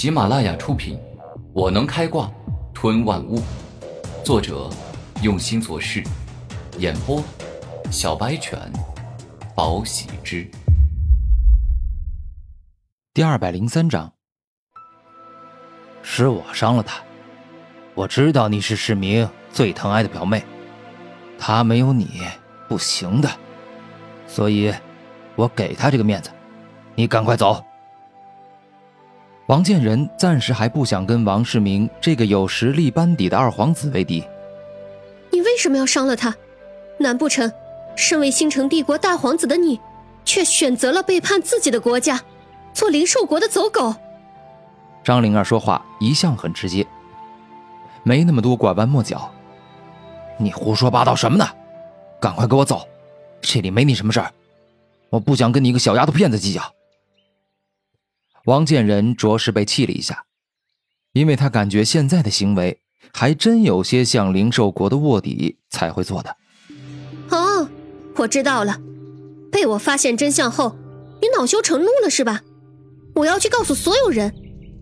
喜马拉雅出品，《我能开挂吞万物》，作者用心做事，演播小白犬，宝喜之。第二百零三章，是我伤了他。我知道你是世明最疼爱的表妹，他没有你不行的，所以，我给他这个面子。你赶快走。王建仁暂时还不想跟王世明这个有实力班底的二皇子为敌。你为什么要伤了他？难不成，身为星辰帝国大皇子的你，却选择了背叛自己的国家，做灵兽国的走狗？张灵儿说话一向很直接，没那么多拐弯抹角。你胡说八道什么呢？赶快给我走，这里没你什么事儿。我不想跟你一个小丫头片子计较。王建仁着实被气了一下，因为他感觉现在的行为还真有些像灵兽国的卧底才会做的。哦，我知道了，被我发现真相后，你恼羞成怒了是吧？我要去告诉所有人，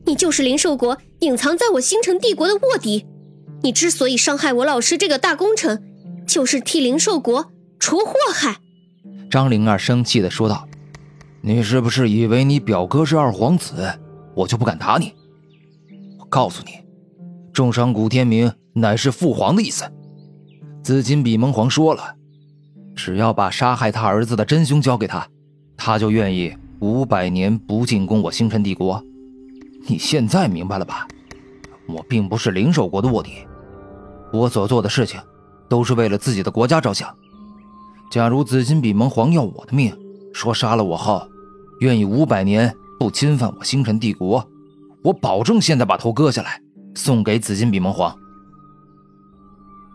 你就是灵兽国隐藏在我星辰帝国的卧底。你之所以伤害我老师这个大功臣，就是替灵兽国除祸害。张灵儿生气的说道。你是不是以为你表哥是二皇子，我就不敢打你？我告诉你，重伤古天明乃是父皇的意思。紫金比蒙皇说了，只要把杀害他儿子的真凶交给他，他就愿意五百年不进攻我星辰帝国。你现在明白了吧？我并不是灵兽国的卧底，我所做的事情都是为了自己的国家着想。假如紫金比蒙皇要我的命，说杀了我后，愿意五百年不侵犯我星辰帝国，我保证现在把头割下来，送给紫金比蒙皇。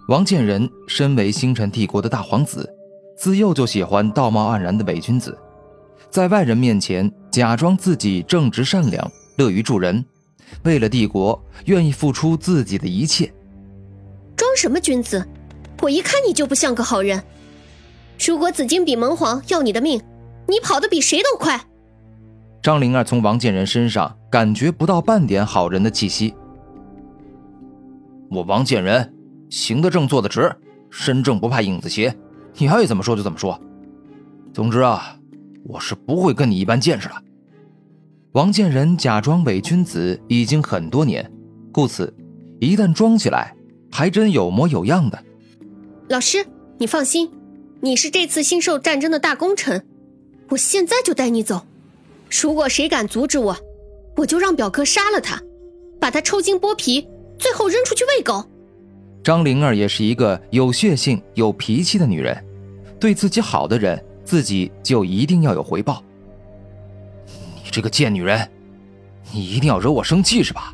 王建仁身为星辰帝国的大皇子，自幼就喜欢道貌岸然的伪君子，在外人面前假装自己正直善良、乐于助人，为了帝国愿意付出自己的一切。装什么君子？我一看你就不像个好人。如果紫金比蒙皇要你的命，你跑得比谁都快。张灵儿从王建仁身上感觉不到半点好人的气息。我王建仁行得正，坐得直，身正不怕影子斜。你爱怎么说就怎么说。总之啊，我是不会跟你一般见识的。王建仁假装伪君子已经很多年，故此一旦装起来，还真有模有样的。老师，你放心，你是这次星兽战争的大功臣。我现在就带你走，如果谁敢阻止我，我就让表哥杀了他，把他抽筋剥皮，最后扔出去喂狗。张灵儿也是一个有血性、有脾气的女人，对自己好的人，自己就一定要有回报。你这个贱女人，你一定要惹我生气是吧？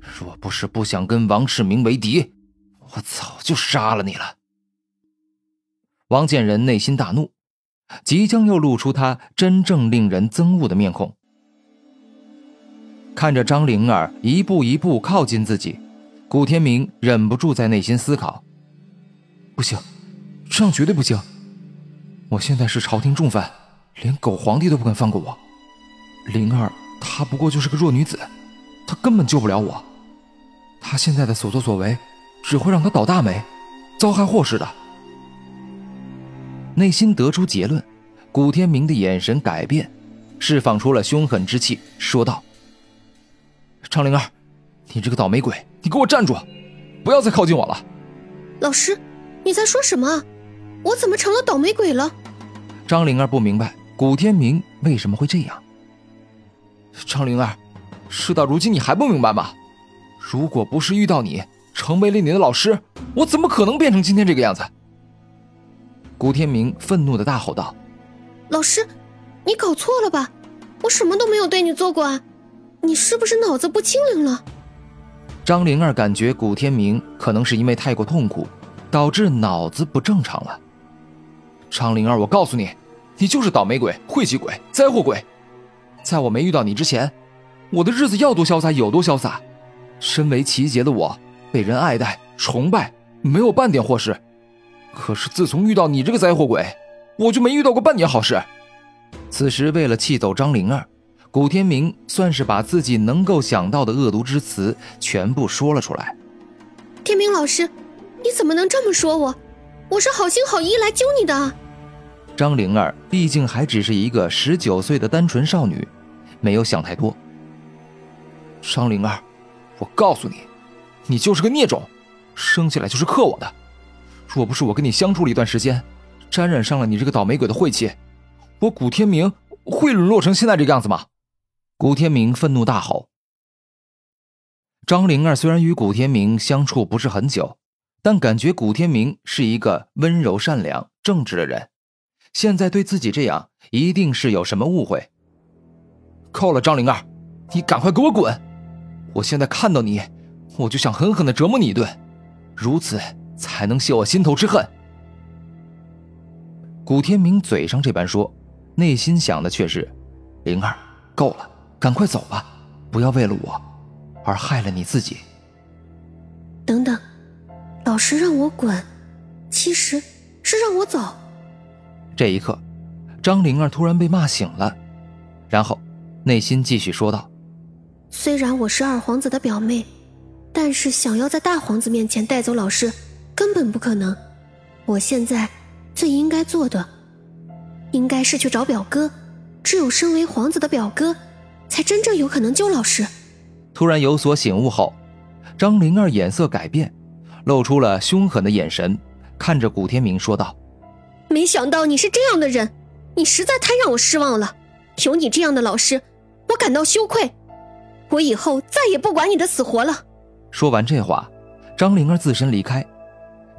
若不是不想跟王世明为敌，我早就杀了你了。王建仁内心大怒。即将又露出他真正令人憎恶的面孔。看着张灵儿一步一步靠近自己，古天明忍不住在内心思考：不行，这样绝对不行！我现在是朝廷重犯，连狗皇帝都不肯放过我。灵儿她不过就是个弱女子，她根本救不了我。她现在的所作所为，只会让她倒大霉，遭害祸事的。内心得出结论，古天明的眼神改变，释放出了凶狠之气，说道：“张灵儿，你这个倒霉鬼，你给我站住，不要再靠近我了！”老师，你在说什么？我怎么成了倒霉鬼了？张灵儿不明白古天明为什么会这样。张灵儿，事到如今你还不明白吗？如果不是遇到你，成为了你的老师，我怎么可能变成今天这个样子？古天明愤怒的大吼道：“老师，你搞错了吧？我什么都没有对你做过啊！你是不是脑子不清灵了？”张灵儿感觉古天明可能是因为太过痛苦，导致脑子不正常了。张灵儿，我告诉你，你就是倒霉鬼、晦气鬼、灾祸鬼！在我没遇到你之前，我的日子要多潇洒有多潇洒。身为奇杰的我，被人爱戴、崇拜，没有半点祸事。可是自从遇到你这个灾祸鬼，我就没遇到过半点好事。此时为了气走张灵儿，古天明算是把自己能够想到的恶毒之词全部说了出来。天明老师，你怎么能这么说我？我是好心好意来救你的。张灵儿毕竟还只是一个十九岁的单纯少女，没有想太多。张灵儿，我告诉你，你就是个孽种，生下来就是克我的。若不是我跟你相处了一段时间，沾染上了你这个倒霉鬼的晦气，我古天明会沦落成现在这个样子吗？古天明愤怒大吼。张灵儿虽然与古天明相处不是很久，但感觉古天明是一个温柔、善良、正直的人，现在对自己这样，一定是有什么误会。够了，张灵儿，你赶快给我滚！我现在看到你，我就想狠狠的折磨你一顿，如此才能泄我心头之恨。古天明嘴上这般说，内心想的却是：灵儿，够了，赶快走吧，不要为了我。而害了你自己。等等，老师让我滚，其实是让我走。这一刻，张灵儿突然被骂醒了，然后内心继续说道：“虽然我是二皇子的表妹，但是想要在大皇子面前带走老师，根本不可能。我现在最应该做的，应该是去找表哥。只有身为皇子的表哥，才真正有可能救老师。”突然有所醒悟后，张灵儿眼色改变，露出了凶狠的眼神，看着古天明说道：“没想到你是这样的人，你实在太让我失望了。有你这样的老师，我感到羞愧。我以后再也不管你的死活了。”说完这话，张灵儿自身离开。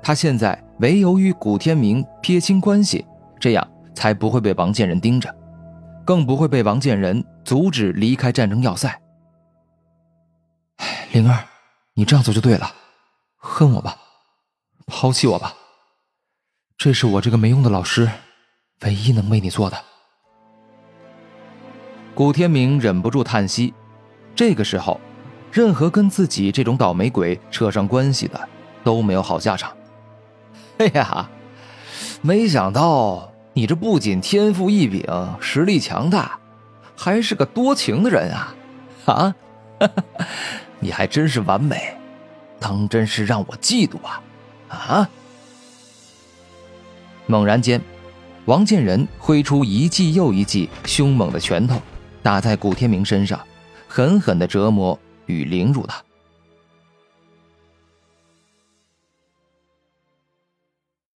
他现在唯有与古天明撇清关系，这样才不会被王建仁盯着，更不会被王建仁阻止离开战争要塞。灵儿，你这样做就对了，恨我吧，抛弃我吧，这是我这个没用的老师唯一能为你做的。古天明忍不住叹息，这个时候，任何跟自己这种倒霉鬼扯上关系的都没有好下场。哎 呀，没想到你这不仅天赋异禀，实力强大，还是个多情的人啊！啊！你还真是完美，当真是让我嫉妒啊！啊！猛然间，王建仁挥出一记又一记凶猛的拳头，打在古天明身上，狠狠的折磨与凌辱他。